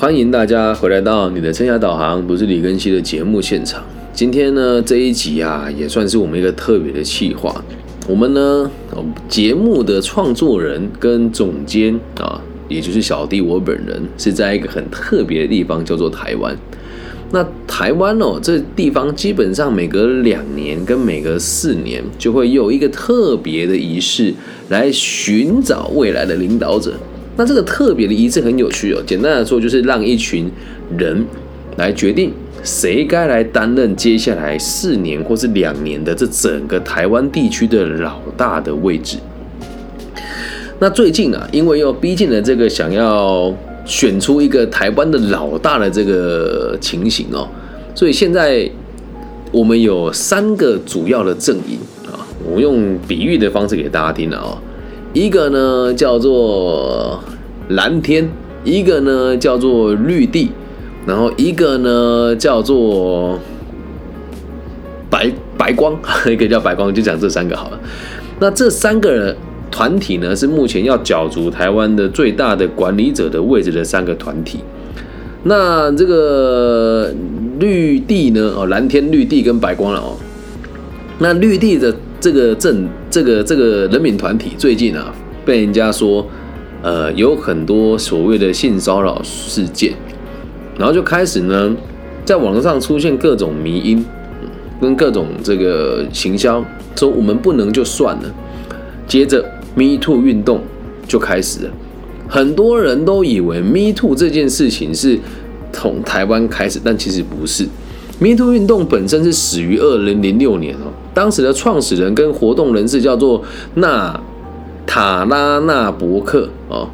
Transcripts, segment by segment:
欢迎大家回来到你的生涯导航，不是李根熙的节目现场。今天呢这一集啊，也算是我们一个特别的企划。我们呢，节目的创作人跟总监啊，也就是小弟我本人，是在一个很特别的地方，叫做台湾。那台湾哦，这地方基本上每隔两年跟每隔四年，就会有一个特别的仪式来寻找未来的领导者。那这个特别的仪式很有趣哦，简单来说就是让一群人来决定谁该来担任接下来四年或是两年的这整个台湾地区的老大的位置。那最近啊，因为又逼近了这个想要。选出一个台湾的老大的这个情形哦，所以现在我们有三个主要的阵营啊，我用比喻的方式给大家听了哦。一个呢叫做蓝天，一个呢叫做绿地，然后一个呢叫做白白光，一个叫白光，就讲这三个好了。那这三个。团体呢是目前要角逐台湾的最大的管理者的位置的三个团体。那这个绿地呢？哦，蓝天绿地跟白光了哦。那绿地的这个政这个这个人民团体最近啊，被人家说呃有很多所谓的性骚扰事件，然后就开始呢在网上出现各种迷音，跟各种这个行销，说我们不能就算了，接着。Me Too 运动就开始了，很多人都以为 Me Too 这件事情是从台湾开始，但其实不是。Me Too 运动本身是始于二零零六年哦，当时的创始人跟活动人士叫做纳塔拉纳伯克哦，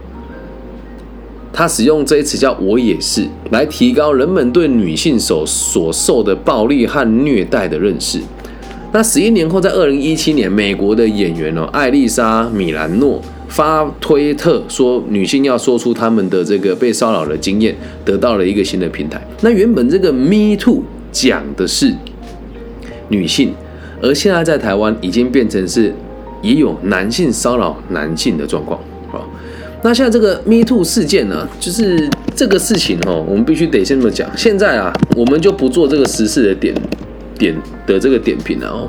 他使用这一词叫“我也是”来提高人们对女性所所受的暴力和虐待的认识。那十一年后，在二零一七年，美国的演员哦，艾丽莎米兰诺发推特说，女性要说出他们的这个被骚扰的经验，得到了一个新的平台。那原本这个 Me Too 讲的是女性，而现在在台湾已经变成是也有男性骚扰男性的状况啊。那现在这个 Me Too 事件呢，就是这个事情哦，我们必须得先这么讲。现在啊，我们就不做这个实事的点。点的这个点评了，哦，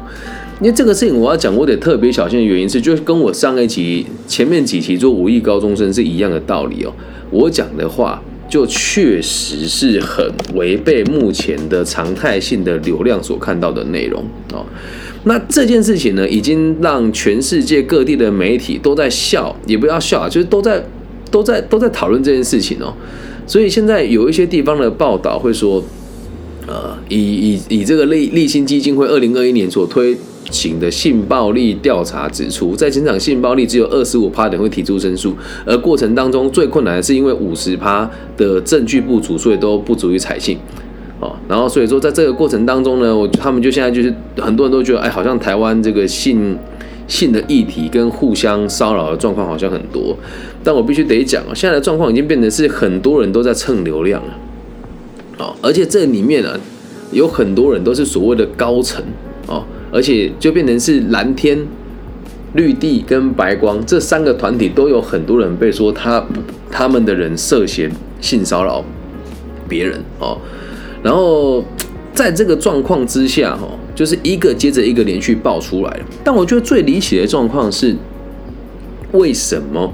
因为这个事情我要讲，我得特别小心的原因是，就跟我上一集前面几期做五亿高中生是一样的道理哦。我讲的话就确实是很违背目前的常态性的流量所看到的内容哦。那这件事情呢，已经让全世界各地的媒体都在笑，也不要笑啊，就是都在都在都在讨论这件事情哦。所以现在有一些地方的报道会说。呃，以以以这个立立新基金会二零二一年所推行的性暴力调查指出，在警场性暴力只有二十五趴的人会提出申诉，而过程当中最困难的是因为五十趴的证据不足，所以都不足以采信。哦，然后所以说在这个过程当中呢，我他们就现在就是很多人都觉得，哎，好像台湾这个性性的议题跟互相骚扰的状况好像很多，但我必须得讲啊，现在的状况已经变成是很多人都在蹭流量了。哦，而且这里面呢，有很多人都是所谓的高层哦，而且就变成是蓝天、绿地跟白光这三个团体都有很多人被说他他们的人涉嫌性骚扰别人哦，然后在这个状况之下哈，就是一个接着一个连续爆出来。但我觉得最离奇的状况是，为什么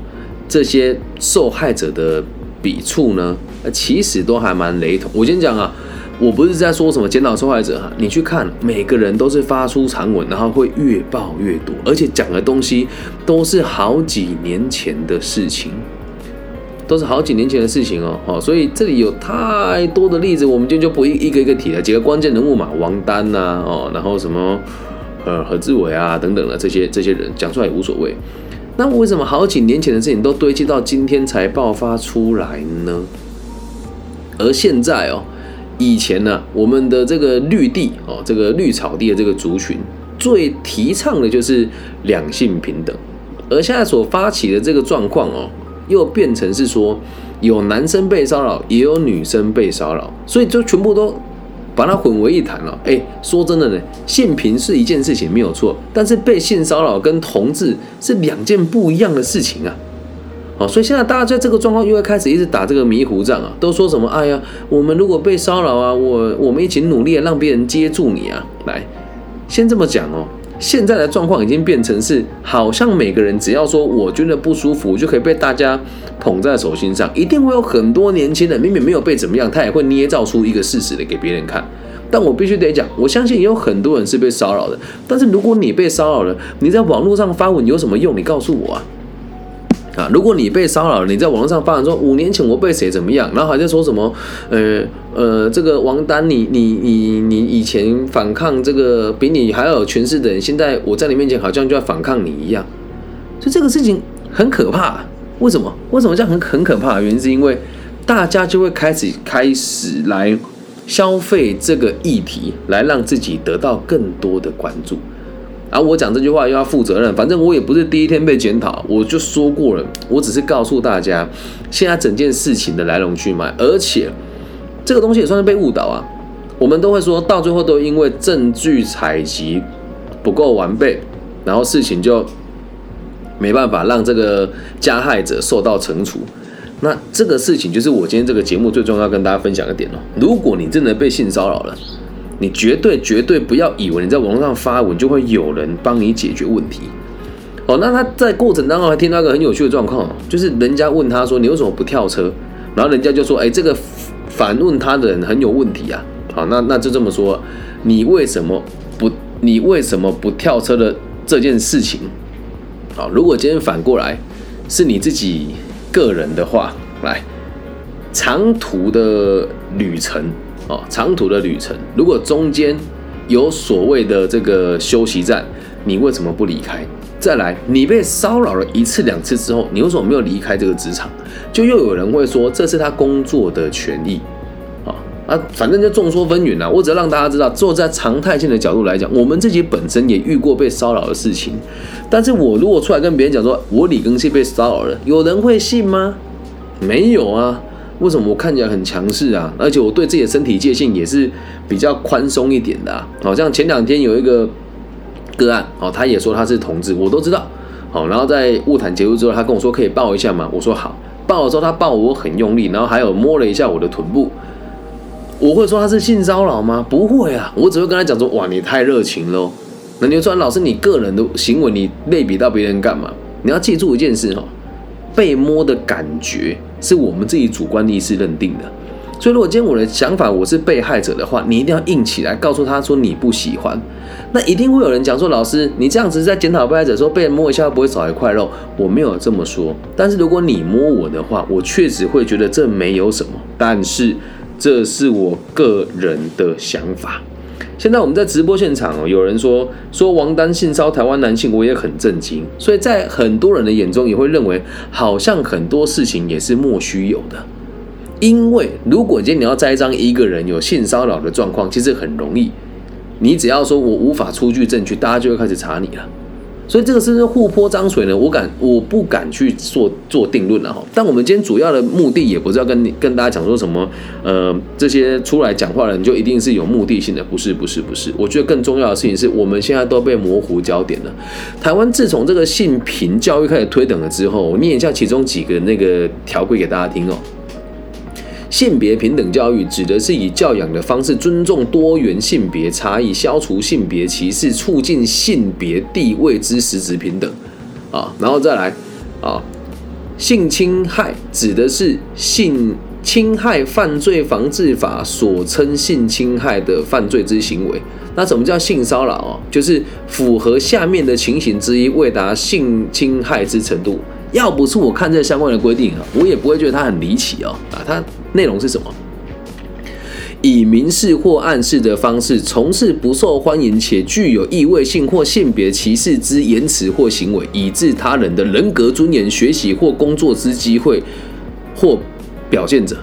这些受害者的？笔触呢？其实都还蛮雷同。我先讲啊，我不是在说什么检讨受害者哈，你去看每个人都是发出长文，然后会越爆越多，而且讲的东西都是好几年前的事情，都是好几年前的事情哦。哦，所以这里有太多的例子，我们今天就不一一个一个提了。几个关键人物嘛，王丹呐，哦，然后什么呃何志伟啊等等的这些这些人讲出来也无所谓。那为什么好几年前的事情都堆积到今天才爆发出来呢？而现在哦，以前呢，我们的这个绿地哦，这个绿草地的这个族群最提倡的就是两性平等，而现在所发起的这个状况哦，又变成是说有男生被骚扰，也有女生被骚扰，所以就全部都。把它混为一谈了，哎，说真的呢，性平是一件事情没有错，但是被性骚扰跟同志是两件不一样的事情啊，好，所以现在大家在这个状况又会开始一直打这个迷糊仗啊，都说什么？哎呀，我们如果被骚扰啊，我我们一起努力让别人接住你啊，来，先这么讲哦。现在的状况已经变成是，好像每个人只要说我觉得不舒服，就可以被大家捧在手心上，一定会有很多年轻人明明没有被怎么样，他也会捏造出一个事实来给别人看。但我必须得讲，我相信也有很多人是被骚扰的。但是如果你被骚扰了，你在网络上发文有什么用？你告诉我啊！如果你被骚扰了，你在网络上发文说五年前我被谁怎么样，然后还在说什么，呃呃，这个王丹，你你你你以前反抗这个比你还要有权势的人，现在我在你面前好像就要反抗你一样，所以这个事情很可怕。为什么？为什么这样很很可怕？原因是因为大家就会开始开始来消费这个议题，来让自己得到更多的关注。啊，我讲这句话又要负责任，反正我也不是第一天被检讨，我就说过了，我只是告诉大家现在整件事情的来龙去脉，而且这个东西也算是被误导啊。我们都会说到最后都因为证据采集不够完备，然后事情就没办法让这个加害者受到惩处。那这个事情就是我今天这个节目最重要跟大家分享的点哦。如果你真的被性骚扰了，你绝对绝对不要以为你在网络上发文就会有人帮你解决问题，哦，那他在过程当中还听到一个很有趣的状况，就是人家问他说你为什么不跳车，然后人家就说，哎，这个反问他的人很有问题啊，好，那那就这么说，你为什么不你为什么不跳车的这件事情，好，如果今天反过来是你自己个人的话，来长途的旅程。哦，长途的旅程，如果中间有所谓的这个休息站，你为什么不离开？再来，你被骚扰了一次两次之后，你为什么没有离开这个职场？就又有人会说这是他工作的权益，啊啊，反正就众说纷纭啦。我只要让大家知道，坐在常态性的角度来讲，我们自己本身也遇过被骚扰的事情。但是我如果出来跟别人讲说，我李庚希被骚扰了，有人会信吗？没有啊。为什么我看起来很强势啊？而且我对自己的身体界限也是比较宽松一点的。好像前两天有一个个案，哦，他也说他是同志，我都知道。好，然后在物谈结束之后，他跟我说可以抱一下吗？我说好。抱了之后，他抱我很用力，然后还有摸了一下我的臀部。我会说他是性骚扰吗？不会啊，我只会跟他讲说，哇，你太热情喽。那你说老师，你个人的行为，你类比到别人干嘛？你要记住一件事哈。被摸的感觉是我们自己主观意识认定的，所以如果今天我的想法我是被害者的话，你一定要硬起来，告诉他说你不喜欢，那一定会有人讲说老师你这样子在检讨被害者，说被人摸一下不会少一块肉，我没有这么说，但是如果你摸我的话，我确实会觉得这没有什么，但是这是我个人的想法。现在我们在直播现场哦，有人说说王丹性骚台湾男性，我也很震惊。所以在很多人的眼中，也会认为好像很多事情也是莫须有的。因为如果今天你要栽赃一个人有性骚扰的状况，其实很容易，你只要说我无法出具证据，大家就会开始查你了。所以这个是不是互泼脏水呢？我敢，我不敢去做做定论了哈。但我们今天主要的目的也不是要跟你跟大家讲说什么，呃，这些出来讲话的人就一定是有目的性的，不是，不是，不是。我觉得更重要的事情是我们现在都被模糊焦点了。台湾自从这个性平教育开始推等了之后，我念一下其中几个那个条规给大家听哦。性别平等教育指的是以教养的方式尊重多元性别差异，消除性别歧视，促进性别地位之实质平等。啊，然后再来啊，性侵害指的是性侵害犯罪防治法所称性侵害的犯罪之行为。那什么叫性骚扰哦？就是符合下面的情形之一，未达性侵害之程度。要不是我看这相关的规定啊，我也不会觉得它很离奇哦。啊，它内容是什么？以明示或暗示的方式从事不受欢迎且具有意味性或性别歧视之言辞或行为，以致他人的人格尊严、学习或工作之机会或表现者，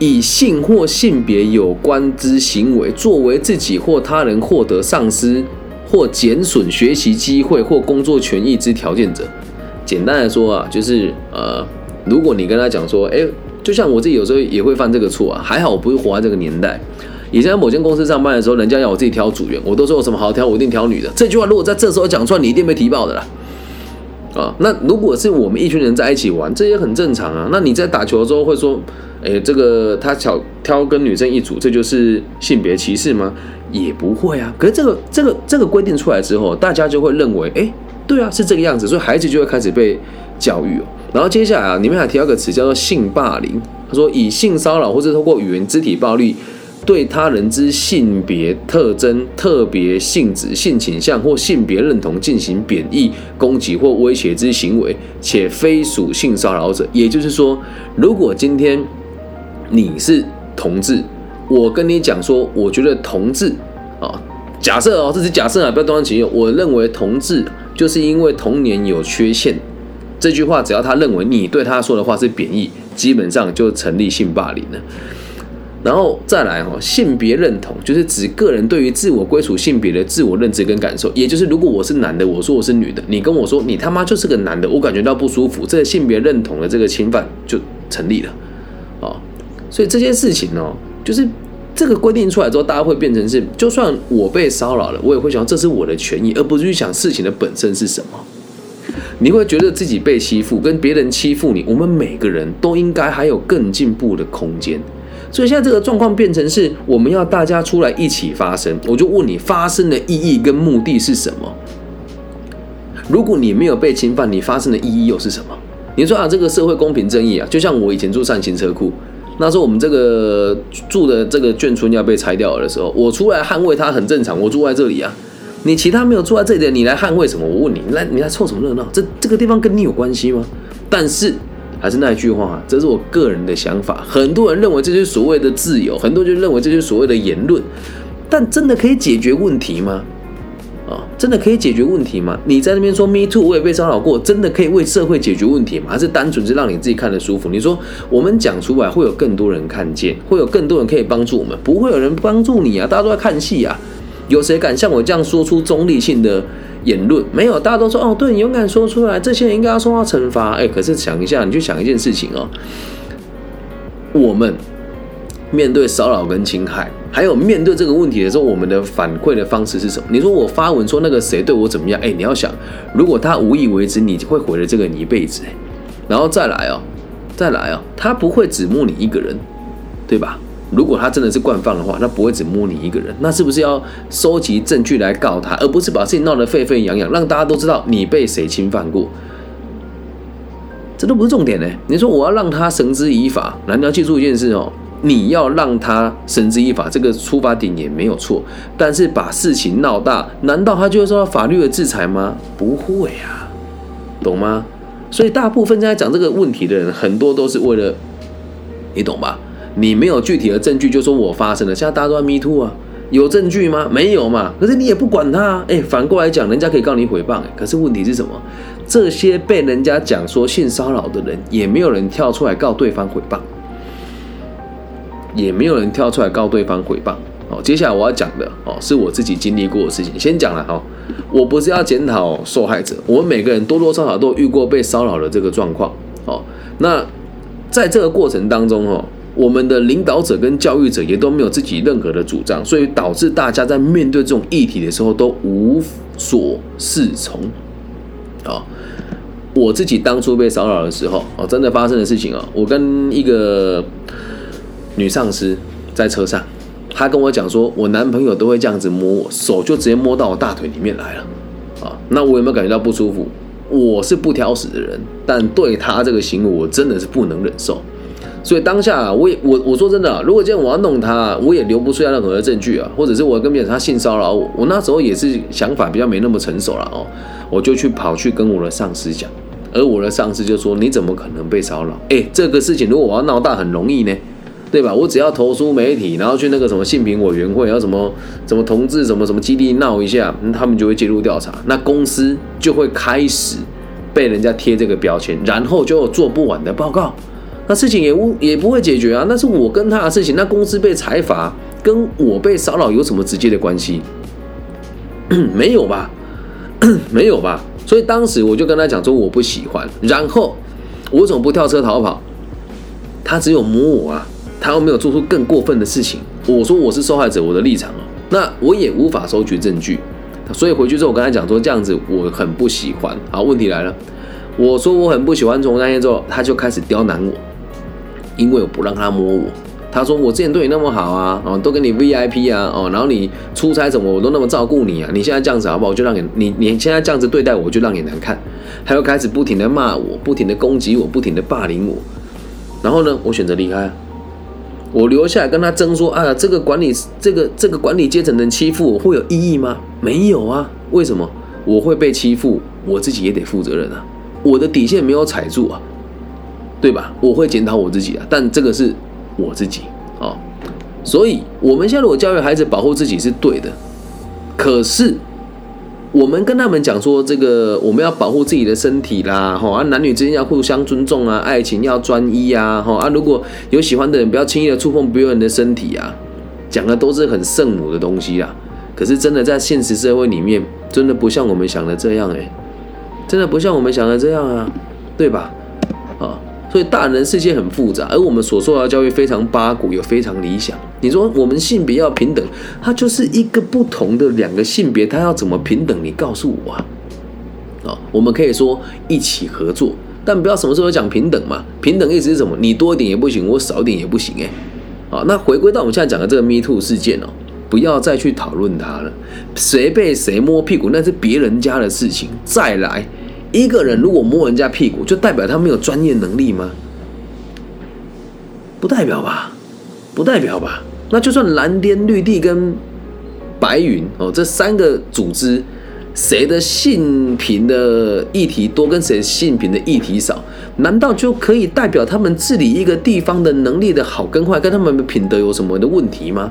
以性或性别有关之行为作为自己或他人获得丧失或减损学习机会或工作权益之条件者。简单来说啊，就是呃，如果你跟他讲说，哎，就像我自己有时候也会犯这个错啊，还好我不是活在这个年代。以前在某间公司上班的时候，人家要我自己挑组员，我都说有什么好挑，我一定挑女的。这句话如果在这时候讲出来，你一定被提报的啦。啊。那如果是我们一群人在一起玩，这也很正常啊。那你在打球的时候会说，哎，这个他挑挑跟女生一组，这就是性别歧视吗？也不会啊。可是这个这个这个规定出来之后，大家就会认为，哎，对啊，是这个样子，所以孩子就会开始被教育哦。然后接下来啊，里面还提到一个词叫做性霸凌，他说以性骚扰或是通过语言肢体暴力。对他人之性别特征、特别性质、性倾向或性别认同进行贬义、攻击或威胁之行为，且非属性骚扰者。也就是说，如果今天你是同志，我跟你讲说，我觉得同志啊，假设哦，这是假设啊，不要断章取义。我认为同志就是因为童年有缺陷，这句话只要他认为你对他说的话是贬义，基本上就成立性霸凌了。然后再来哈，性别认同就是指个人对于自我归属性别的自我认知跟感受。也就是，如果我是男的，我说我是女的，你跟我说你他妈就是个男的，我感觉到不舒服，这个性别认同的这个侵犯就成立了啊。所以这件事情哦，就是这个规定出来之后，大家会变成是，就算我被骚扰了，我也会想这是我的权益，而不是去想事情的本身是什么。你会觉得自己被欺负，跟别人欺负你，我们每个人都应该还有更进步的空间。所以现在这个状况变成是，我们要大家出来一起发声。我就问你，发声的意义跟目的是什么？如果你没有被侵犯，你发声的意义又是什么？你说啊，这个社会公平正义啊，就像我以前住善行车库，那时候我们这个住的这个眷村要被拆掉了的时候，我出来捍卫它很正常。我住在这里啊，你其他没有住在这里的，你来捍卫什么？我问你，来你来凑什么热闹？这这个地方跟你有关系吗？但是。还是那一句话，这是我个人的想法。很多人认为这是所谓的自由，很多人认为这是所谓的言论，但真的可以解决问题吗？啊，真的可以解决问题吗？你在那边说 “me too”，我也被骚扰过，真的可以为社会解决问题吗？还是单纯是让你自己看得舒服？你说我们讲出来会有更多人看见，会有更多人可以帮助我们，不会有人帮助你啊！大家都在看戏啊，有谁敢像我这样说出中立性的？言论没有，大家都说哦，对你勇敢说出来，这些人应该要受到惩罚。哎，可是想一下，你就想一件事情哦，我们面对骚扰跟侵害，还有面对这个问题的时候，我们的反馈的方式是什么？你说我发文说那个谁对我怎么样？哎，你要想，如果他无意为之，你会毁了这个你一辈子。然后再来哦，再来哦，他不会只摸你一个人，对吧？如果他真的是惯犯的话，那不会只摸你一个人，那是不是要收集证据来告他，而不是把事情闹得沸沸扬扬，让大家都知道你被谁侵犯过？这都不是重点呢。你说我要让他绳之以法，难道记住一件事哦，你要让他绳之以法，这个出发点也没有错。但是把事情闹大，难道他就会受到法律的制裁吗？不会啊，懂吗？所以大部分在讲这个问题的人，很多都是为了，你懂吧？你没有具体的证据，就说我发生了。现在大家都在 me too 啊，有证据吗？没有嘛。可是你也不管他，哎，反过来讲，人家可以告你诽谤，哎。可是问题是什么？这些被人家讲说性骚扰的人，也没有人跳出来告对方诽谤，也没有人跳出来告对方诽谤。哦，接下来我要讲的哦，是我自己经历过的事情。先讲了哈，我不是要检讨受害者，我们每个人多多少少都遇过被骚扰的这个状况。哦，那在这个过程当中，哦。我们的领导者跟教育者也都没有自己任何的主张，所以导致大家在面对这种议题的时候都无所适从。啊，我自己当初被骚扰的时候，哦，真的发生的事情啊，我跟一个女上司在车上，她跟我讲说，我男朋友都会这样子摸我手，就直接摸到我大腿里面来了。啊，那我有没有感觉到不舒服？我是不挑食的人，但对他这个行为，我真的是不能忍受。所以当下，我也我我说真的，如果今天我要弄他，我也留不出来任何的证据啊，或者是我跟别人他性骚扰我，我那时候也是想法比较没那么成熟了哦，我就去跑去跟我的上司讲，而我的上司就说你怎么可能被骚扰？哎，这个事情如果我要闹大很容易呢，对吧？我只要投诉媒体，然后去那个什么性平委员会，然后什么什么同志什么什么基地闹一下，他们就会介入调查，那公司就会开始被人家贴这个标签，然后就做不完的报告。那事情也无也不会解决啊！那是我跟他的事情，那公司被裁罚，跟我被骚扰有什么直接的关系？没有吧？没有吧？所以当时我就跟他讲说我不喜欢，然后我怎么不跳车逃跑？他只有摸我啊，他又没有做出更过分的事情。我说我是受害者，我的立场哦，那我也无法收取证据，所以回去之后我跟他讲说这样子我很不喜欢。好，问题来了。我说我很不喜欢从那天之后，他就开始刁难我，因为我不让他摸我。他说我之前对你那么好啊，哦，都给你 VIP 啊，哦，然后你出差怎么我都那么照顾你啊，你现在这样子好不好？我就让你你你现在这样子对待我，我就让你难看。他又开始不停的骂我，不停的攻击我，不停的霸凌我。然后呢，我选择离开，我留下来跟他争说，啊，这个管理这个这个管理阶层能欺负我会有意义吗？没有啊，为什么？我会被欺负，我自己也得负责任啊，我的底线没有踩住啊，对吧？我会检讨我自己啊，但这个是。我自己啊，所以我们现在如果教育孩子保护自己是对的，可是我们跟他们讲说，这个我们要保护自己的身体啦，哈啊，男女之间要互相尊重啊，爱情要专一啊，哈啊，如果有喜欢的人，不要轻易的触碰别人的身体啊，讲的都是很圣母的东西啊，可是真的在现实社会里面，真的不像我们想的这样哎，真的不像我们想的这样啊，对吧？所以大人世界很复杂，而我们所受到的教育非常八股，又非常理想。你说我们性别要平等，它就是一个不同的两个性别，它要怎么平等？你告诉我啊！啊，我们可以说一起合作，但不要什么时候讲平等嘛。平等意思是什么？你多一点也不行，我少一点也不行，哎，啊，那回归到我们现在讲的这个 Me Too 事件哦，不要再去讨论它了。谁被谁摸屁股，那是别人家的事情。再来。一个人如果摸人家屁股，就代表他没有专业能力吗？不代表吧，不代表吧。那就算蓝天、绿地跟白云哦，这三个组织，谁的性平的议题多，跟谁性平的议题少，难道就可以代表他们治理一个地方的能力的好跟坏，跟他们的品德有什么的问题吗？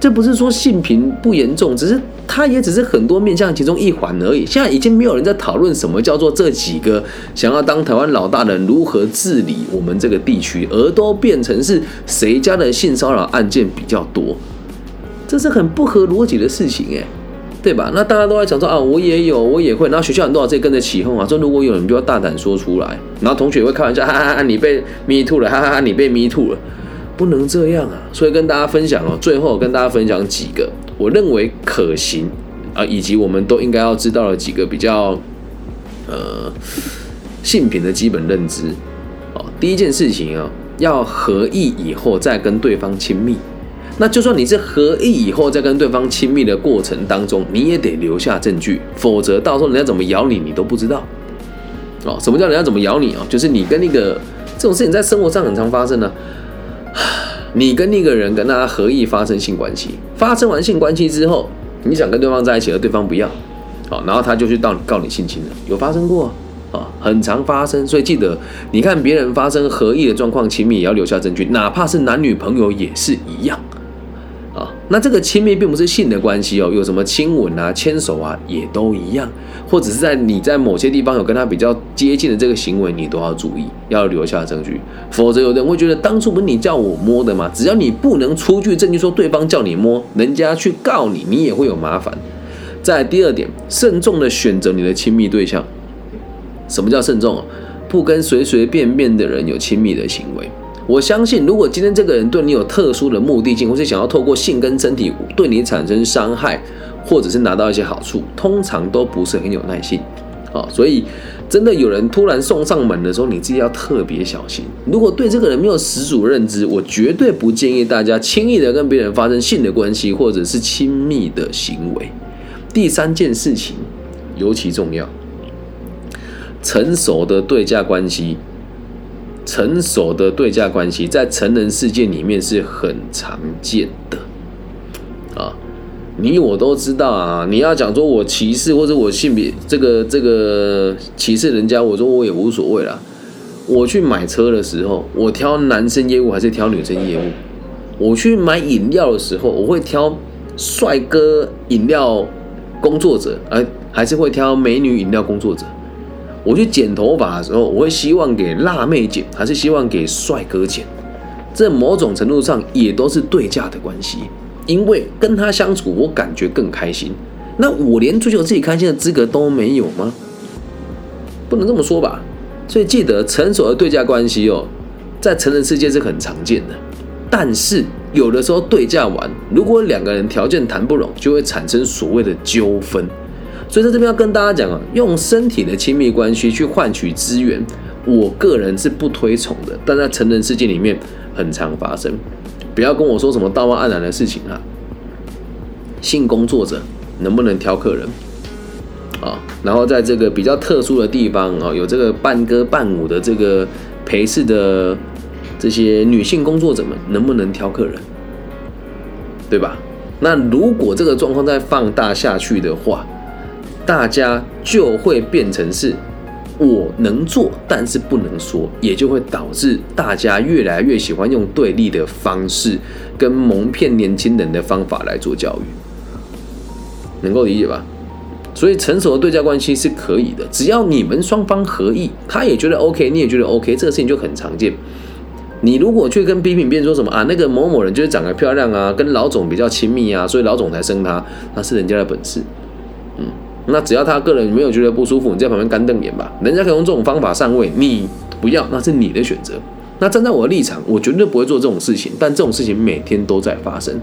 这不是说性平不严重，只是它也只是很多面向其中一环而已。现在已经没有人在讨论什么叫做这几个想要当台湾老大的人如何治理我们这个地区，而都变成是谁家的性骚扰案件比较多，这是很不合逻辑的事情哎，对吧？那大家都在讲说啊，我也有，我也会，然后学校很多老师也跟着起哄啊，说如果有人就要大胆说出来，然后同学也会开玩笑，哈哈哈，你被 me too 了，哈哈哈，你被 me too 了。不能这样啊！所以跟大家分享哦，最后跟大家分享几个我认为可行啊，以及我们都应该要知道的几个比较呃性品的基本认知哦。第一件事情啊，要合意以后再跟对方亲密。那就算你是合意以后再跟对方亲密的过程当中，你也得留下证据，否则到时候人家怎么咬你，你都不知道哦。什么叫人家怎么咬你啊？就是你跟那个这种事情在生活上很常发生呢。你跟那个人跟他合意发生性关系，发生完性关系之后，你想跟对方在一起，而对方不要，好，然后他就去告告你性侵了，有发生过啊，很常发生，所以记得，你看别人发生合意的状况，亲密也要留下证据，哪怕是男女朋友也是一样。那这个亲密并不是性的关系哦，有什么亲吻啊、牵手啊，也都一样，或者是在你在某些地方有跟他比较接近的这个行为，你都要注意，要留下证据，否则有的人会觉得当初不是你叫我摸的吗？只要你不能出具证据说对方叫你摸，人家去告你，你也会有麻烦。在第二点，慎重的选择你的亲密对象。什么叫慎重？不跟随随便便的人有亲密的行为。我相信，如果今天这个人对你有特殊的目的性，或是想要透过性跟身体对你产生伤害，或者是拿到一些好处，通常都不是很有耐心。好，所以真的有人突然送上门的时候，你自己要特别小心。如果对这个人没有十足认知，我绝对不建议大家轻易的跟别人发生性的关系，或者是亲密的行为。第三件事情尤其重要，成熟的对价关系。成熟的对价关系在成人世界里面是很常见的啊，你我都知道啊。你要讲说我歧视或者我性别这个这个歧视人家，我说我也无所谓啦。我去买车的时候，我挑男生业务还是挑女生业务？我去买饮料的时候，我会挑帅哥饮料工作者，哎，还是会挑美女饮料工作者？我去剪头发的时候，我会希望给辣妹剪，还是希望给帅哥剪？这某种程度上也都是对价的关系，因为跟他相处，我感觉更开心。那我连追求自己开心的资格都没有吗？不能这么说吧。所以记得，成熟的对价关系哦，在成人世界是很常见的。但是有的时候对价完，如果两个人条件谈不拢，就会产生所谓的纠纷。所以在这边要跟大家讲啊，用身体的亲密关系去换取资源，我个人是不推崇的，但在成人世界里面很常发生。不要跟我说什么道貌岸然的事情啊！性工作者能不能挑客人啊？然后在这个比较特殊的地方啊，有这个伴歌伴舞的这个陪侍的这些女性工作者们，能不能挑客人？对吧？那如果这个状况再放大下去的话，大家就会变成是。我能做，但是不能说，也就会导致大家越来越喜欢用对立的方式跟蒙骗年轻人的方法来做教育，能够理解吧？所以成熟的对价关系是可以的，只要你们双方合意，他也觉得 OK，你也觉得 OK，这个事情就很常见。你如果去跟批评别人说什么啊，那个某某人就是长得漂亮啊，跟老总比较亲密啊，所以老总才生他，那是人家的本事，那只要他个人没有觉得不舒服，你在旁边干瞪眼吧。人家可以用这种方法上位，你不要，那是你的选择。那站在我的立场，我绝对不会做这种事情。但这种事情每天都在发生，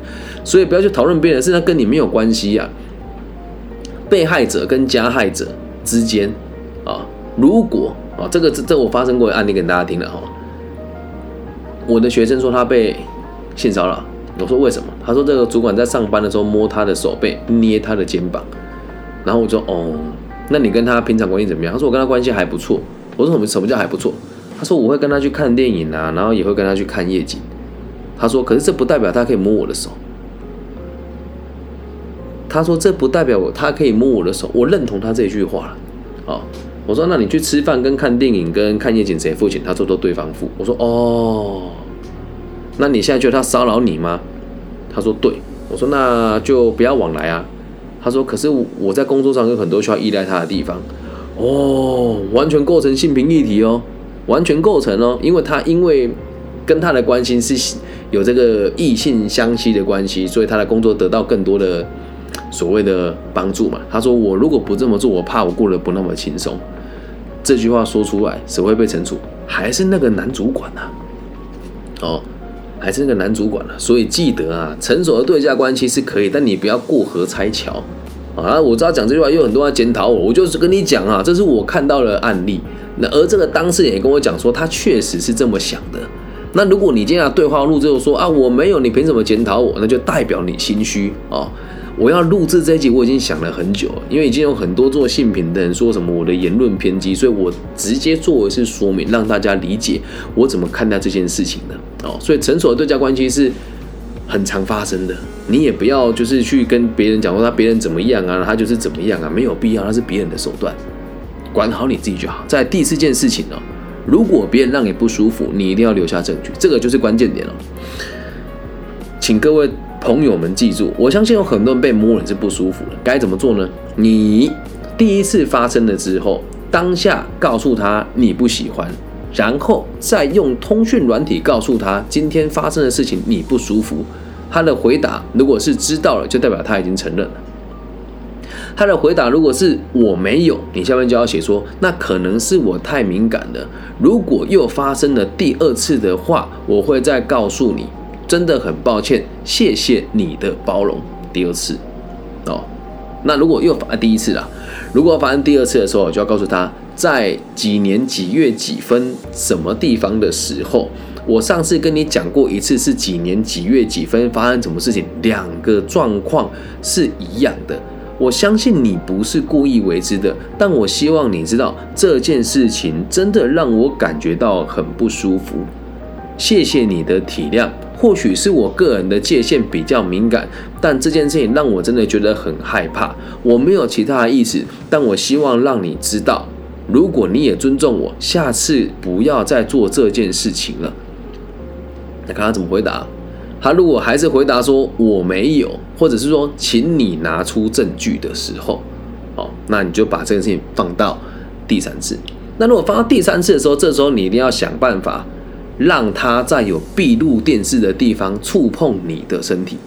所以不要去讨论别人的事，那跟你没有关系呀。被害者跟加害者之间啊，如果啊，这个这这我发生过的案例给大家听了哈。我的学生说他被性骚扰，我说为什么？他说这个主管在上班的时候摸他的手背，捏他的肩膀。然后我说哦，那你跟他平常关系怎么样？他说我跟他关系还不错。我说什么什么叫还不错？他说我会跟他去看电影啊，然后也会跟他去看夜景。他说可是这不代表他可以摸我的手。他说这不代表我他可以摸我的手。我认同他这句话了。哦，我说那你去吃饭跟看电影跟看夜景谁付钱？他说都对方付。我说哦，那你现在觉得他骚扰你吗？他说对。我说那就不要往来啊。他说：“可是我在工作上有很多需要依赖他的地方，哦，完全构成性平议题哦，完全构成哦，因为他因为跟他的关系是有这个异性相吸的关系，所以他的工作得到更多的所谓的帮助嘛。他说我如果不这么做，我怕我过得不那么轻松。这句话说出来，谁会被惩处？还是那个男主管呐？哦。”还是那个男主管了，所以记得啊，成熟的对价关系是可以，但你不要过河拆桥啊！我知道讲这句话有很多人检讨我，我就是跟你讲啊，这是我看到的案例。那而这个当事人也跟我讲说，他确实是这么想的。那如果你今天对话录之后说啊，我没有，你凭什么检讨我？那就代表你心虚啊。我要录制这一集，我已经想了很久，因为已经有很多做性品的人说什么我的言论偏激，所以我直接做一次说明，让大家理解我怎么看待这件事情的哦。所以成熟的对价关系是很常发生的，你也不要就是去跟别人讲说他别人怎么样啊，他就是怎么样啊，没有必要，那是别人的手段，管好你自己就好。在第四件事情呢，如果别人让你不舒服，你一定要留下证据，这个就是关键点了，请各位。朋友们记住，我相信有很多人被摸人是不舒服的，该怎么做呢？你第一次发生了之后，当下告诉他你不喜欢，然后再用通讯软体告诉他今天发生的事情你不舒服。他的回答如果是知道了，就代表他已经承认了。他的回答如果是我没有，你下面就要写说那可能是我太敏感了。如果又发生了第二次的话，我会再告诉你。真的很抱歉，谢谢你的包容。第二次，哦，那如果又发第一次了，如果发生第二次的时候，就要告诉他，在几年几月几分什么地方的时候，我上次跟你讲过一次是几年几月几分发生什么事情，两个状况是一样的。我相信你不是故意为之的，但我希望你知道这件事情真的让我感觉到很不舒服。谢谢你的体谅。或许是我个人的界限比较敏感，但这件事情让我真的觉得很害怕。我没有其他的意思，但我希望让你知道，如果你也尊重我，下次不要再做这件事情了。那看他怎么回答？他如果还是回答说我没有，或者是说请你拿出证据的时候，哦，那你就把这件事情放到第三次。那如果放到第三次的时候，这时候你一定要想办法。让他在有闭路电视的地方触碰你的身体，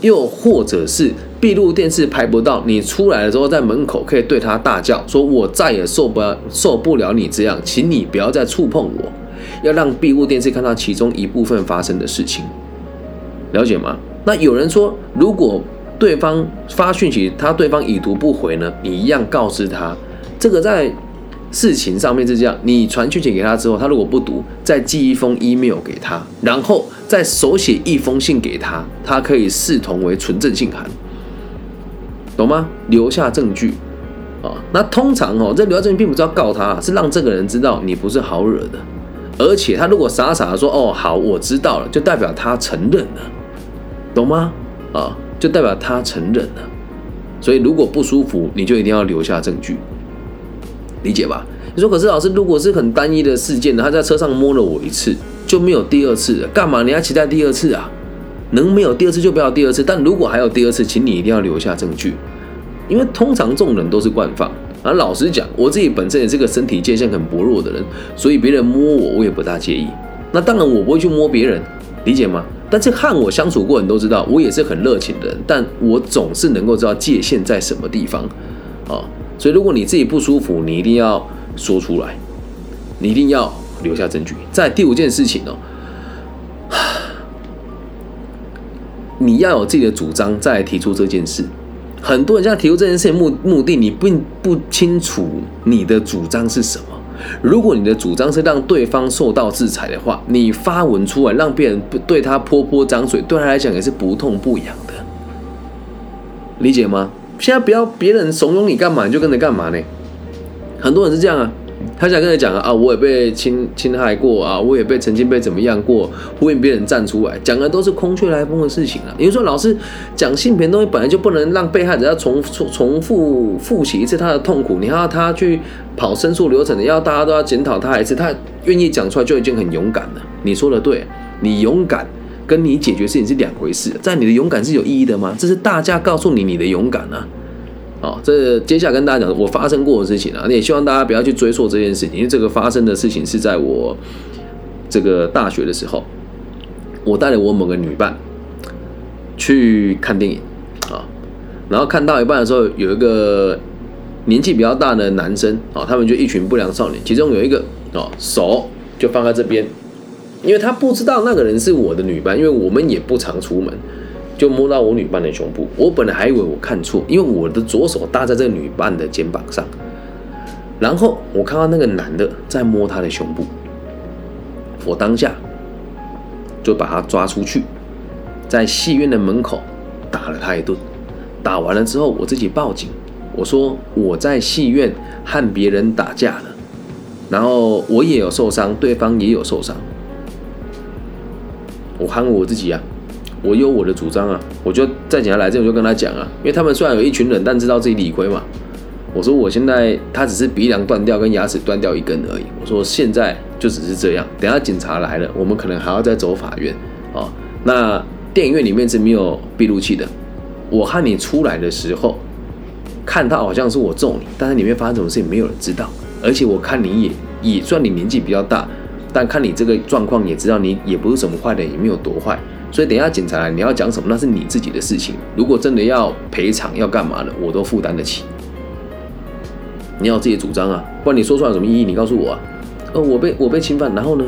又或者是闭路电视拍不到，你出来的时候在门口可以对他大叫，说我再也受不了受不了你这样，请你不要再触碰我，要让闭路电视看到其中一部分发生的事情，了解吗？那有人说，如果对方发讯息，他对方已读不回呢，你一样告知他。这个在事情上面是这样：你传讯息给他之后，他如果不读，再寄一封 email 给他，然后再手写一封信给他，他可以视同为纯正信函，懂吗？留下证据啊。那通常哦，这留下证据并不是要告他，是让这个人知道你不是好惹的。而且他如果傻傻的说：“哦，好，我知道了”，就代表他承认了，懂吗？啊。就代表他承认了，所以如果不舒服，你就一定要留下证据，理解吧？你说可是老师，如果是很单一的事件？他在车上摸了我一次，就没有第二次了，干嘛你要期待第二次啊？能没有第二次就不要第二次，但如果还有第二次，请你一定要留下证据，因为通常这种人都是惯犯。而老实讲，我自己本身也是个身体界限很薄弱的人，所以别人摸我，我也不大介意。那当然，我不会去摸别人，理解吗？但是和我相处过，人都知道我也是很热情的人，但我总是能够知道界限在什么地方，啊，所以如果你自己不舒服，你一定要说出来，你一定要留下证据。在第五件事情哦，你要有自己的主张再来提出这件事。很多人现在提出这件事情目目的，你并不清楚你的主张是什么。如果你的主张是让对方受到制裁的话，你发文出来让别人对他泼泼脏水，对他来讲也是不痛不痒的，理解吗？现在不要别人怂恿你干嘛，你就跟着干嘛呢？很多人是这样啊。他想跟你讲啊，我也被侵侵害过啊，我也被曾经被怎么样过，呼应别人站出来，讲的都是空穴来风的事情啊。也就说，老师讲性别东西本来就不能让被害者要重重重复复习一次他的痛苦，你要他去跑申诉流程的，要大家都要检讨他一次，他愿意讲出来就已经很勇敢了。你说的对，你勇敢跟你解决事情是两回事，在你的勇敢是有意义的吗？这是大家告诉你你的勇敢啊。哦，这接下来跟大家讲我发生过的事情啊，你也希望大家不要去追溯这件事情，因为这个发生的事情是在我这个大学的时候，我带了我某个女伴去看电影啊，然后看到一半的时候，有一个年纪比较大的男生啊，他们就一群不良少年，其中有一个哦手就放在这边，因为他不知道那个人是我的女伴，因为我们也不常出门。就摸到我女伴的胸部，我本来还以为我看错，因为我的左手搭在这个女伴的肩膀上，然后我看到那个男的在摸她的胸部，我当下就把他抓出去，在戏院的门口打了他一顿，打完了之后我自己报警，我说我在戏院和别人打架了，然后我也有受伤，对方也有受伤，我喊我自己啊。我有我的主张啊，我就在警察来这，我就跟他讲啊，因为他们虽然有一群人，但知道自己理亏嘛。我说我现在他只是鼻梁断掉跟牙齿断掉一根而已。我说现在就只是这样，等下警察来了，我们可能还要再走法院啊。那电影院里面是没有闭路器的。我和你出来的时候，看到好像是我揍你，但是里面发生什么事情没有人知道。而且我看你也也算你年纪比较大，但看你这个状况也知道你也不是什么坏人，也没有多坏。所以等一下警察来，你要讲什么那是你自己的事情。如果真的要赔偿要干嘛的，我都负担得起。你要自己主张啊，不然你说出来有什么意义？你告诉我啊。呃，我被我被侵犯，然后呢？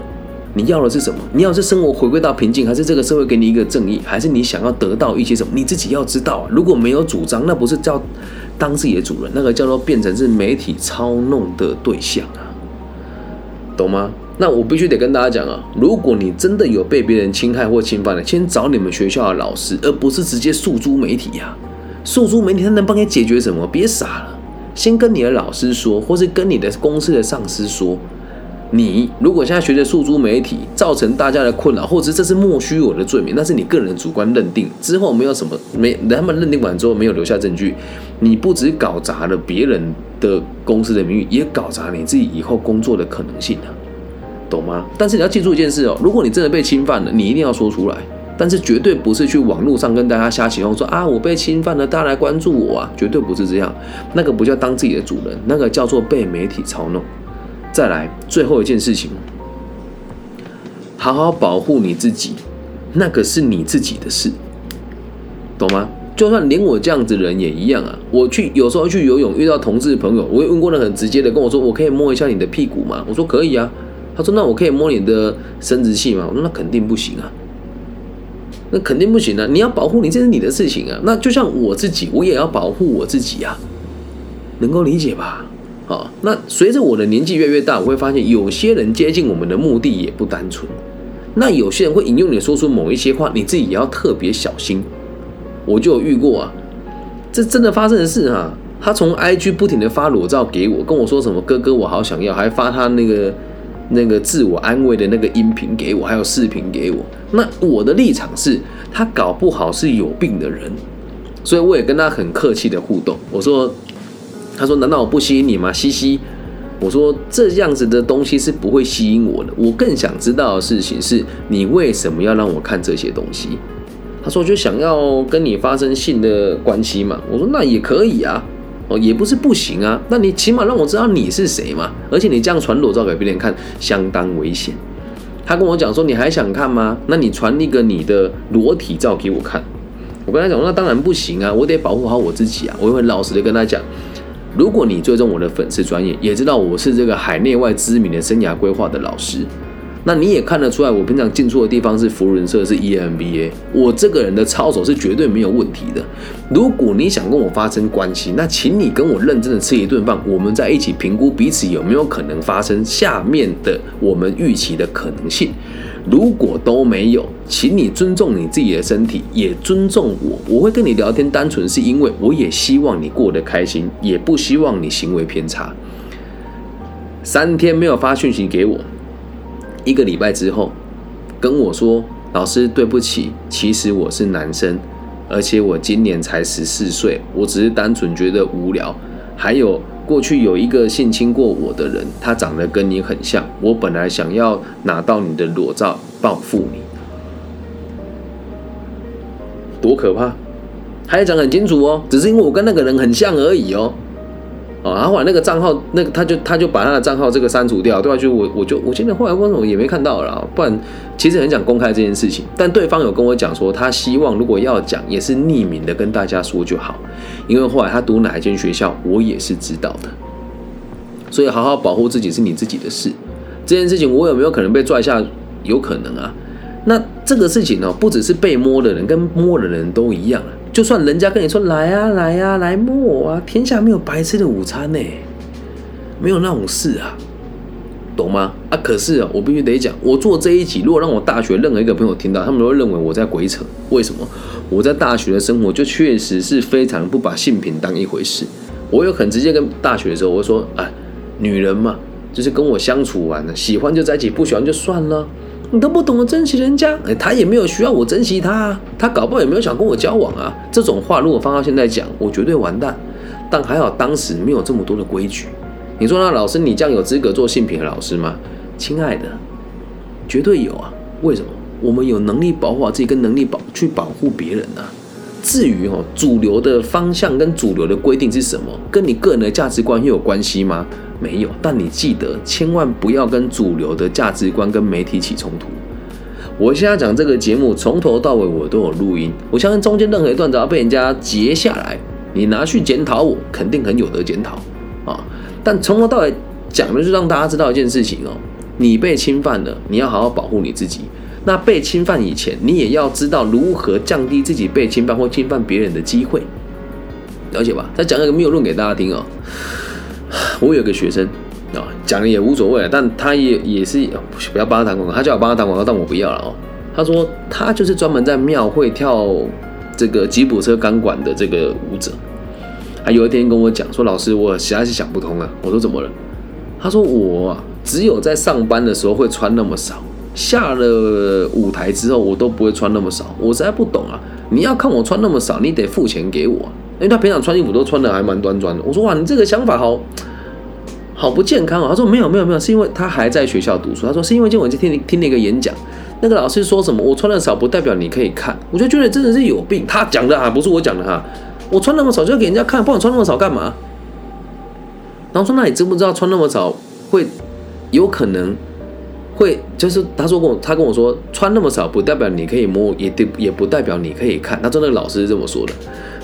你要的是什么？你要是生活回归到平静，还是这个社会给你一个正义，还是你想要得到一些什么？你自己要知道。如果没有主张，那不是叫当自己的主人，那个叫做变成是媒体操弄的对象啊，懂吗？那我必须得跟大家讲啊，如果你真的有被别人侵害或侵犯了，先找你们学校的老师，而不是直接诉诸媒体呀。诉诸媒体，他能帮你解决什么？别傻了，先跟你的老师说，或是跟你的公司的上司说。你如果现在学着诉诸媒体，造成大家的困扰，或者这是莫须有的罪名，那是你个人主观认定。之后没有什么没，他们认定完之后没有留下证据，你不止搞砸了别人的公司的名誉，也搞砸你自己以后工作的可能性啊。懂吗？但是你要记住一件事哦，如果你真的被侵犯了，你一定要说出来。但是绝对不是去网络上跟大家瞎起哄说啊，我被侵犯了，大家来关注我啊，绝对不是这样。那个不叫当自己的主人，那个叫做被媒体操弄。再来，最后一件事情，好好保护你自己，那个是你自己的事，懂吗？就算连我这样子人也一样啊。我去有时候去游泳遇到同志朋友，我也问过的很直接的跟我说，我可以摸一下你的屁股吗？我说可以啊。他说：“那我可以摸你的生殖器吗？”我说：“那肯定不行啊。”那肯定不行啊！你要保护你，这是你的事情啊。那就像我自己，我也要保护我自己啊，能够理解吧？好，那随着我的年纪越来越大，我会发现有些人接近我们的目的也不单纯。那有些人会引用你说出某一些话，你自己也要特别小心。我就有遇过啊，这真的发生的事啊。他从 IG 不停的发裸照给我，跟我说什么哥哥我好想要，还发他那个。那个自我安慰的那个音频给我，还有视频给我。那我的立场是，他搞不好是有病的人，所以我也跟他很客气的互动。我说，他说难道我不吸引你吗？嘻嘻。我说这样子的东西是不会吸引我的。我更想知道的事情是你为什么要让我看这些东西？他说就想要跟你发生性的关系嘛。我说那也可以啊。哦，也不是不行啊，那你起码让我知道你是谁嘛。而且你这样传裸照给别人看，相当危险。他跟我讲说，你还想看吗？那你传一个你的裸体照给我看。我跟他讲，那当然不行啊，我得保护好我自己啊。我会老实的跟他讲，如果你追踪我的粉丝专业，也知道我是这个海内外知名的生涯规划的老师。那你也看得出来，我平常进出的地方是福伦社，是 EMBA。我这个人的操守是绝对没有问题的。如果你想跟我发生关系，那请你跟我认真的吃一顿饭，我们在一起评估彼此有没有可能发生下面的我们预期的可能性。如果都没有，请你尊重你自己的身体，也尊重我。我会跟你聊天，单纯是因为我也希望你过得开心，也不希望你行为偏差。三天没有发讯息给我。一个礼拜之后，跟我说：“老师，对不起，其实我是男生，而且我今年才十四岁，我只是单纯觉得无聊。还有过去有一个性侵过我的人，他长得跟你很像，我本来想要拿到你的裸照报复你，多可怕！还讲很清楚哦，只是因为我跟那个人很像而已哦。”哦，然后把那个账号，那个他就他就把他的账号这个删除掉，对吧？就我我就我现在后来为什么也没看到了？不然其实很想公开这件事情，但对方有跟我讲说，他希望如果要讲，也是匿名的跟大家说就好，因为后来他读哪一间学校，我也是知道的。所以好好保护自己是你自己的事。这件事情我有没有可能被拽下？有可能啊。那这个事情呢，不只是被摸的人，跟摸的人都一样啊。就算人家跟你说来啊来啊来摸我啊，天下没有白吃的午餐呢，没有那种事啊，懂吗？啊，可是啊，我必须得讲，我做这一集，如果让我大学任何一个朋友听到，他们都会认为我在鬼扯。为什么？我在大学的生活就确实是非常不把性品当一回事。我有很直接跟大学的时候，我说，哎，女人嘛，就是跟我相处完了，喜欢就在一起，不喜欢就算了。你都不懂得珍惜人家，哎，他也没有需要我珍惜他啊，他搞不好也没有想跟我交往啊。这种话如果放到现在讲，我绝对完蛋。但还好当时没有这么多的规矩。你说那老师，你这样有资格做性品的老师吗？亲爱的，绝对有啊。为什么？我们有能力保护好自己，跟能力保去保护别人啊。至于哦，主流的方向跟主流的规定是什么，跟你个人的价值观又有关系吗？没有，但你记得千万不要跟主流的价值观跟媒体起冲突。我现在讲这个节目从头到尾我都有录音，我相信中间任何一段只要被人家截下来，你拿去检讨我，肯定很有得检讨啊。但从头到尾讲的是让大家知道一件事情哦，你被侵犯了，你要好好保护你自己。那被侵犯以前，你也要知道如何降低自己被侵犯或侵犯别人的机会，了解吧？再讲一个谬论给大家听哦。我有个学生啊，讲了也无所谓，但他也也是不要帮他打广告，他叫我帮他打广告，但我不要了哦。他说他就是专门在庙会跳这个吉普车钢管的这个舞者。他有一天跟我讲说：“老师，我实在是想不通啊。”我说：“怎么了？”他说：“我只有在上班的时候会穿那么少，下了舞台之后我都不会穿那么少。我实在不懂啊！你要看我穿那么少，你得付钱给我。”因为他平常穿衣服都穿的还蛮端庄的，我说哇，你这个想法好好不健康啊。他说没有没有没有，是因为他还在学校读书。他说是因为今天我听听了一个演讲，那个老师说什么，我穿的少不代表你可以看，我就觉得真的是有病。他讲的啊，不是我讲的哈，我穿那么少就要给人家看，不然穿那么少干嘛？然后说那你知不知道穿那么少会有可能会就是他说跟我他跟我说穿那么少不代表你可以摸，也也也不代表你可以看。他说那老师是这么说的。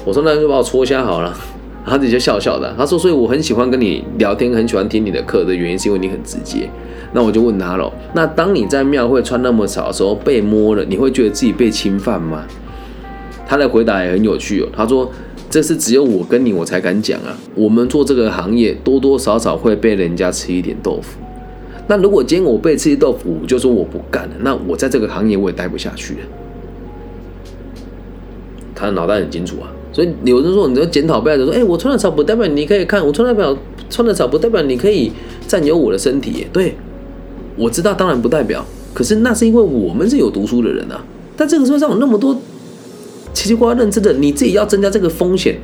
我说那就把我戳瞎好了。他自己就笑笑的，他说：“所以我很喜欢跟你聊天，很喜欢听你的课的原因，是因为你很直接。”那我就问他了：“那当你在庙会穿那么少的时候被摸了，你会觉得自己被侵犯吗？”他的回答也很有趣哦，他说：“这是只有我跟你我才敢讲啊，我们做这个行业多多少少会被人家吃一点豆腐。那如果今天我被吃豆腐，就说我不干了，那我在这个行业我也待不下去了。”他的脑袋很清楚啊。所以有人说，你要检讨不要说，哎，我穿的少不代表你可以看，我穿的表穿的少不代表你可以占有我的身体。对，我知道，当然不代表，可是那是因为我们是有读书的人啊。但这个社会上有那么多奇奇怪怪认知的，你自己要增加这个风险，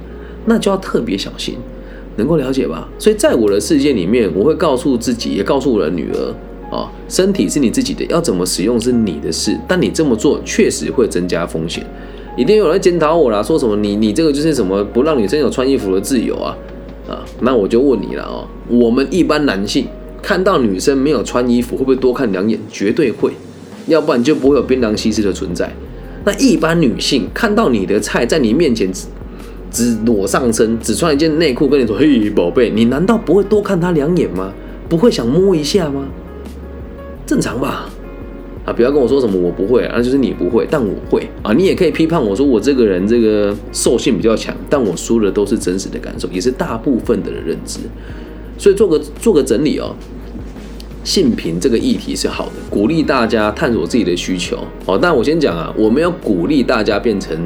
那就要特别小心，能够了解吧？所以在我的世界里面，我会告诉自己，也告诉我的女儿啊，身体是你自己的，要怎么使用是你的事，但你这么做确实会增加风险。一定有人检讨我啦，说什么你你这个就是什么不让女生有穿衣服的自由啊啊？那我就问你了哦，我们一般男性看到女生没有穿衣服，会不会多看两眼？绝对会，要不然就不会有槟榔西施的存在。那一般女性看到你的菜在你面前只裸上身，只穿一件内裤，跟你说嘿宝贝，你难道不会多看他两眼吗？不会想摸一下吗？正常吧。啊，不要跟我说什么我不会啊，就是你不会，但我会啊。你也可以批判我说我这个人这个兽性比较强，但我说的都是真实的感受，也是大部分的人认知。所以做个做个整理哦，性平这个议题是好的，鼓励大家探索自己的需求哦。但我先讲啊，我们要鼓励大家变成。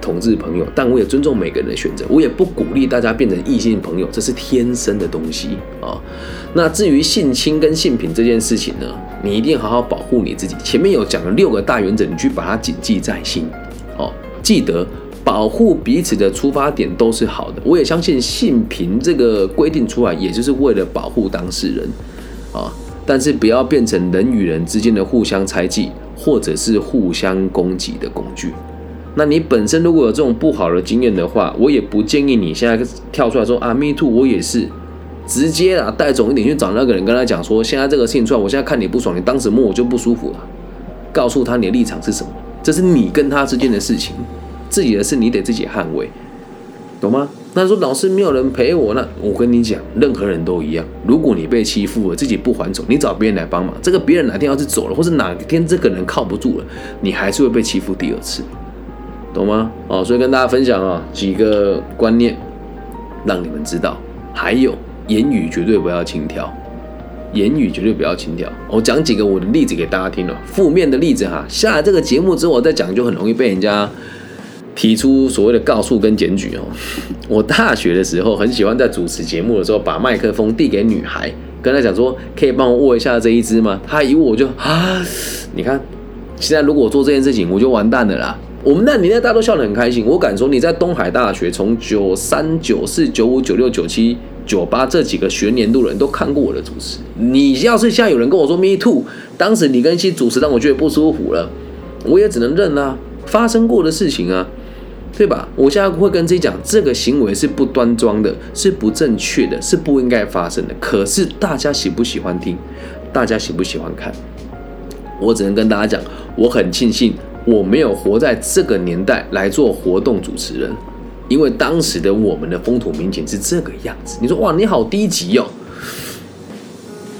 同志朋友，但我也尊重每个人的选择，我也不鼓励大家变成异性朋友，这是天生的东西啊。那至于性侵跟性品这件事情呢，你一定好好保护你自己。前面有讲了六个大原则，你去把它谨记在心哦。记得保护彼此的出发点都是好的。我也相信性平这个规定出来，也就是为了保护当事人啊。但是不要变成人与人之间的互相猜忌，或者是互相攻击的工具。那你本身如果有这种不好的经验的话，我也不建议你现在跳出来说啊，me too，我也是，直接啊带种一点去找那个人，跟他讲说，现在这个事情出来，我现在看你不爽，你当时摸我就不舒服了，告诉他你的立场是什么，这是你跟他之间的事情，自己的事你得自己捍卫，懂吗？那说老师没有人陪我，那我跟你讲，任何人都一样，如果你被欺负了，自己不还手，你找别人来帮忙，这个别人哪天要是走了，或是哪天这个人靠不住了，你还是会被欺负第二次。懂吗？哦，所以跟大家分享啊几个观念，让你们知道。还有言语绝对不要轻佻，言语绝对不要轻佻。我讲几个我的例子给大家听了，负面的例子哈。下了这个节目之后，我再讲就很容易被人家提出所谓的告诉跟检举哦。我大学的时候很喜欢在主持节目的时候，把麦克风递给女孩，跟她讲说：“可以帮我握一下这一支吗？”她一握我就啊，你看，现在如果我做这件事情，我就完蛋了啦。我们那年代大家都笑得很开心。我敢说，你在东海大学从九三、九四、九五、九六、九七、九八这几个学年度的人都看过我的主持。你要是现在有人跟我说 “me too”，当时李根熙主持让我觉得不舒服了，我也只能认啊，发生过的事情啊，对吧？我现在会跟自己讲，这个行为是不端庄的，是不正确的，是不应该发生的。可是大家喜不喜欢听？大家喜不喜欢看？我只能跟大家讲，我很庆幸。我没有活在这个年代来做活动主持人，因为当时的我们的风土民情是这个样子。你说哇，你好低级哦！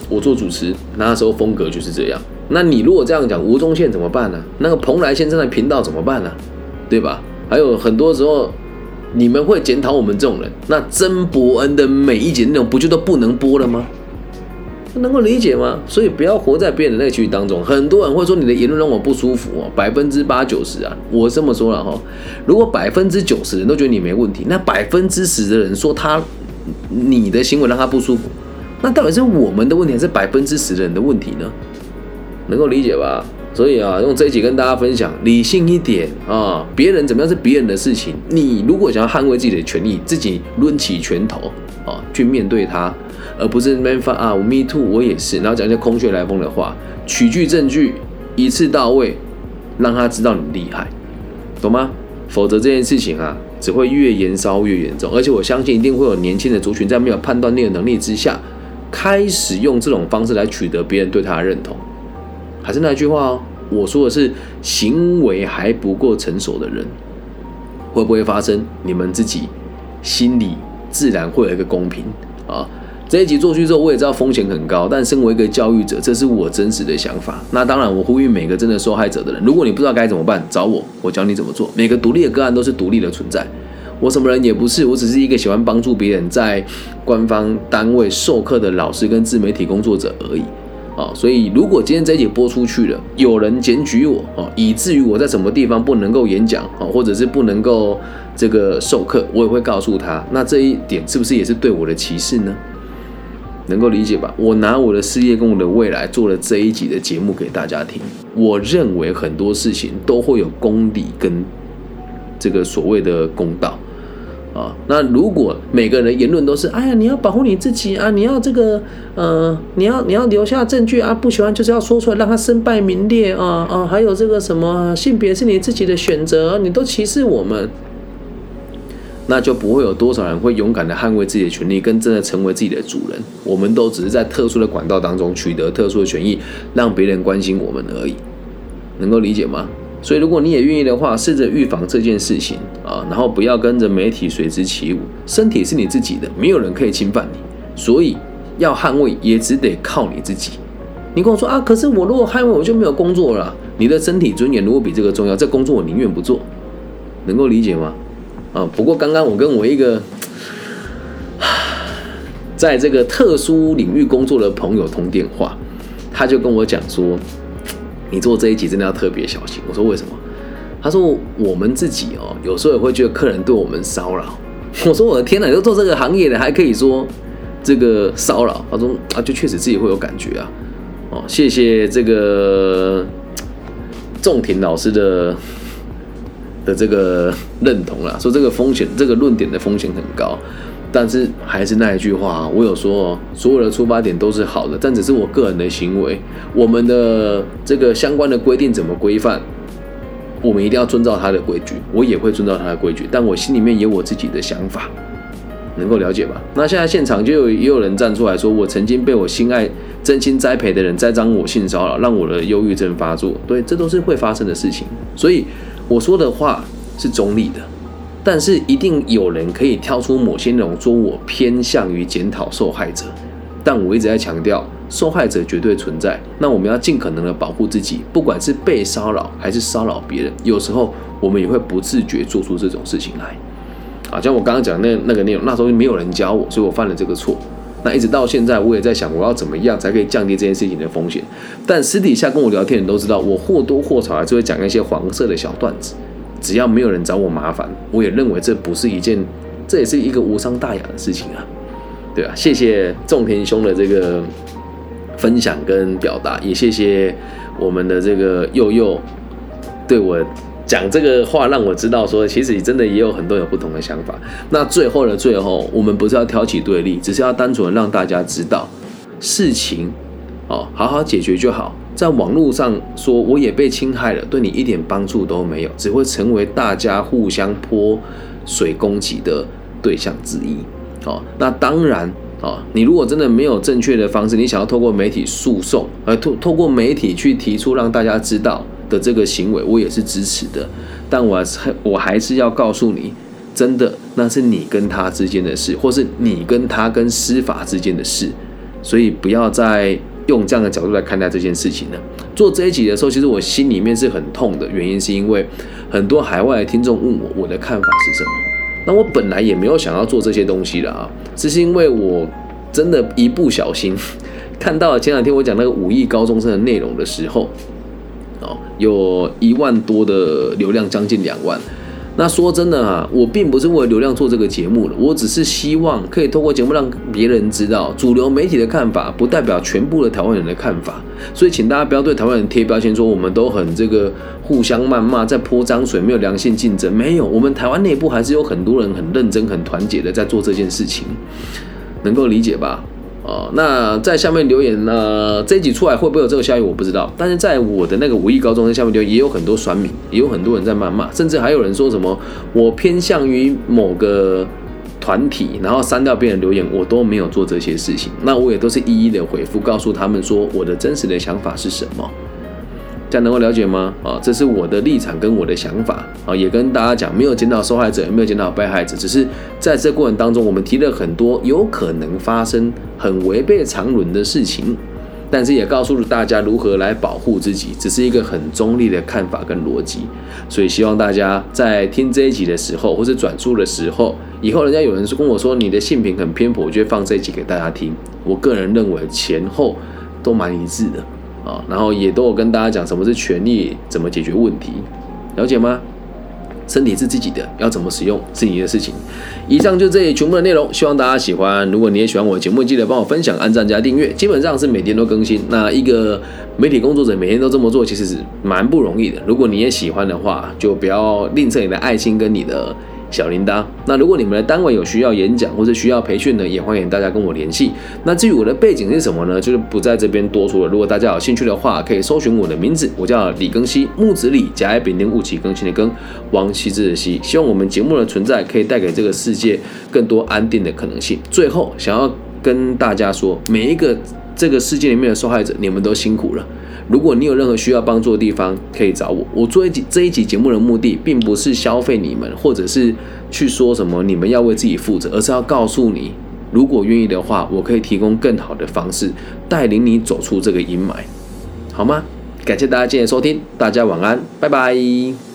我做主持那时候风格就是这样。那你如果这样讲吴宗宪怎么办呢？那个蓬莱先生的频道怎么办呢？对吧？还有很多时候你们会检讨我们这种人，那曾伯恩的每一节内容不就都不能播了吗？能够理解吗？所以不要活在别人的内区当中。很多人会说你的言论让我不舒服哦，百分之八九十啊，我这么说了哈。如果百分之九十人都觉得你没问题，那百分之十的人说他你的行为让他不舒服，那到底是我们的问题还是百分之十的人的问题呢？能够理解吧？所以啊，用这一集跟大家分享，理性一点啊。别人怎么样是别人的事情，你如果想要捍卫自己的权利，自己抡起拳头啊去面对他。而不是 man 发啊，我 me too，我也是，然后讲一些空穴来风的话，取据证据，一次到位，让他知道你厉害，懂吗？否则这件事情啊，只会越延烧越严重。而且我相信一定会有年轻的族群在没有判断力的能力之下，开始用这种方式来取得别人对他的认同。还是那句话哦，我说的是行为还不够成熟的人，会不会发生？你们自己心里自然会有一个公平啊。这一集做去之后，我也知道风险很高，但身为一个教育者，这是我真实的想法。那当然，我呼吁每个真的受害者的人，如果你不知道该怎么办，找我，我教你怎么做。每个独立的个案都是独立的存在，我什么人也不是，我只是一个喜欢帮助别人，在官方单位授课的老师跟自媒体工作者而已。啊，所以如果今天这一集播出去了，有人检举我，哦，以至于我在什么地方不能够演讲，哦，或者是不能够这个授课，我也会告诉他。那这一点是不是也是对我的歧视呢？能够理解吧？我拿我的事业跟我的未来做了这一集的节目给大家听。我认为很多事情都会有公理跟这个所谓的公道啊。那如果每个人的言论都是哎呀，你要保护你自己啊，你要这个呃，你要你要留下证据啊，不喜欢就是要说出来，让他身败名裂啊啊，还有这个什么性别是你自己的选择，你都歧视我们。那就不会有多少人会勇敢的捍卫自己的权利，跟真的成为自己的主人。我们都只是在特殊的管道当中取得特殊的权益，让别人关心我们而已。能够理解吗？所以，如果你也愿意的话，试着预防这件事情啊，然后不要跟着媒体随之起舞。身体是你自己的，没有人可以侵犯你，所以要捍卫也只得靠你自己。你跟我说啊，可是我如果捍卫，我就没有工作了。你的身体尊严如果比这个重要，这工作我宁愿不做。能够理解吗？啊，不过刚刚我跟我一个在这个特殊领域工作的朋友通电话，他就跟我讲说：“你做这一集真的要特别小心。”我说：“为什么？”他说：“我们自己哦，有时候也会觉得客人对我们骚扰。”我说：“我的天哪，你都做这个行业的，还可以说这个骚扰？”他说：“啊，就确实自己会有感觉啊。”哦，谢谢这个仲庭老师的。的这个认同啦，说这个风险，这个论点的风险很高，但是还是那一句话，我有说，所有的出发点都是好的，但只是我个人的行为，我们的这个相关的规定怎么规范，我们一定要遵照他的规矩，我也会遵照他的规矩，但我心里面有我自己的想法，能够了解吧？那现在现场就有也有人站出来说，我曾经被我心爱、真心栽培的人栽赃我性骚扰，让我的忧郁症发作，对，这都是会发生的事情，所以。我说的话是中立的，但是一定有人可以挑出某些内容说我偏向于检讨受害者，但我一直在强调受害者绝对存在。那我们要尽可能的保护自己，不管是被骚扰还是骚扰别人，有时候我们也会不自觉做出这种事情来。啊，像我刚刚讲那那个内容，那时候没有人教我，所以我犯了这个错。那一直到现在，我也在想，我要怎么样才可以降低这件事情的风险。但私底下跟我聊天的都知道，我或多或少还是会讲一些黄色的小段子。只要没有人找我麻烦，我也认为这不是一件，这也是一个无伤大雅的事情啊。对啊，谢谢仲田兄的这个分享跟表达，也谢谢我们的这个佑佑对我。讲这个话让我知道，说其实你真的也有很多有不同的想法。那最后的最后，我们不是要挑起对立，只是要单纯的让大家知道事情哦，好好解决就好。在网络上说我也被侵害了，对你一点帮助都没有，只会成为大家互相泼水攻击的对象之一。哦，那当然啊，你如果真的没有正确的方式，你想要透过媒体诉讼，而透透过媒体去提出让大家知道。的这个行为，我也是支持的，但我还是我还是要告诉你，真的那是你跟他之间的事，或是你跟他跟司法之间的事，所以不要再用这样的角度来看待这件事情呢。做这一集的时候，其实我心里面是很痛的，原因是因为很多海外的听众问我我的看法是什么，那我本来也没有想要做这些东西的啊，只是因为我真的一不小心 看到了前两天我讲那个五亿高中生的内容的时候。哦，有一万多的流量，将近两万。那说真的啊，我并不是为了流量做这个节目的，我只是希望可以透过节目让别人知道，主流媒体的看法不代表全部的台湾人的看法。所以，请大家不要对台湾人贴标签，说我们都很这个互相谩骂，在泼脏水，没有良性竞争。没有，我们台湾内部还是有很多人很认真、很团结的在做这件事情，能够理解吧？哦，那在下面留言呢？这一集出来会不会有这个效益？我不知道。但是在我的那个五亿高中生下面留言，也有很多酸民，也有很多人在谩骂，甚至还有人说什么我偏向于某个团体，然后删掉别人留言，我都没有做这些事情。那我也都是一一的回复，告诉他们说我的真实的想法是什么。这样能够了解吗？啊，这是我的立场跟我的想法啊，也跟大家讲，没有检讨受害者，也没有检讨被害者，只是在这过程当中，我们提了很多有可能发生很违背常伦的事情。但是也告诉了大家如何来保护自己，只是一个很中立的看法跟逻辑，所以希望大家在听这一集的时候，或是转述的时候，以后人家有人说跟我说你的性品很偏颇，我就会放这一集给大家听。我个人认为前后都蛮一致的啊，然后也都有跟大家讲什么是权利，怎么解决问题，了解吗？身体是自己的，要怎么使用是你的事情。以上就这里全部的内容，希望大家喜欢。如果你也喜欢我的节目，记得帮我分享、按赞加订阅。基本上是每天都更新。那一个媒体工作者每天都这么做，其实是蛮不容易的。如果你也喜欢的话，就不要吝啬你的爱心跟你的。小铃铛。那如果你们的单位有需要演讲或者需要培训呢，也欢迎大家跟我联系。那至于我的背景是什么呢？就是不在这边多说了。如果大家有兴趣的话，可以搜寻我的名字，我叫李更新，木子李，甲乙丙丁戊己更新的更，王羲之的羲。希望我们节目的存在可以带给这个世界更多安定的可能性。最后，想要跟大家说，每一个这个世界里面的受害者，你们都辛苦了。如果你有任何需要帮助的地方，可以找我。我做一集这一集节目的目的，并不是消费你们，或者是去说什么你们要为自己负责，而是要告诉你，如果愿意的话，我可以提供更好的方式，带领你走出这个阴霾，好吗？感谢大家今天收听，大家晚安，拜拜。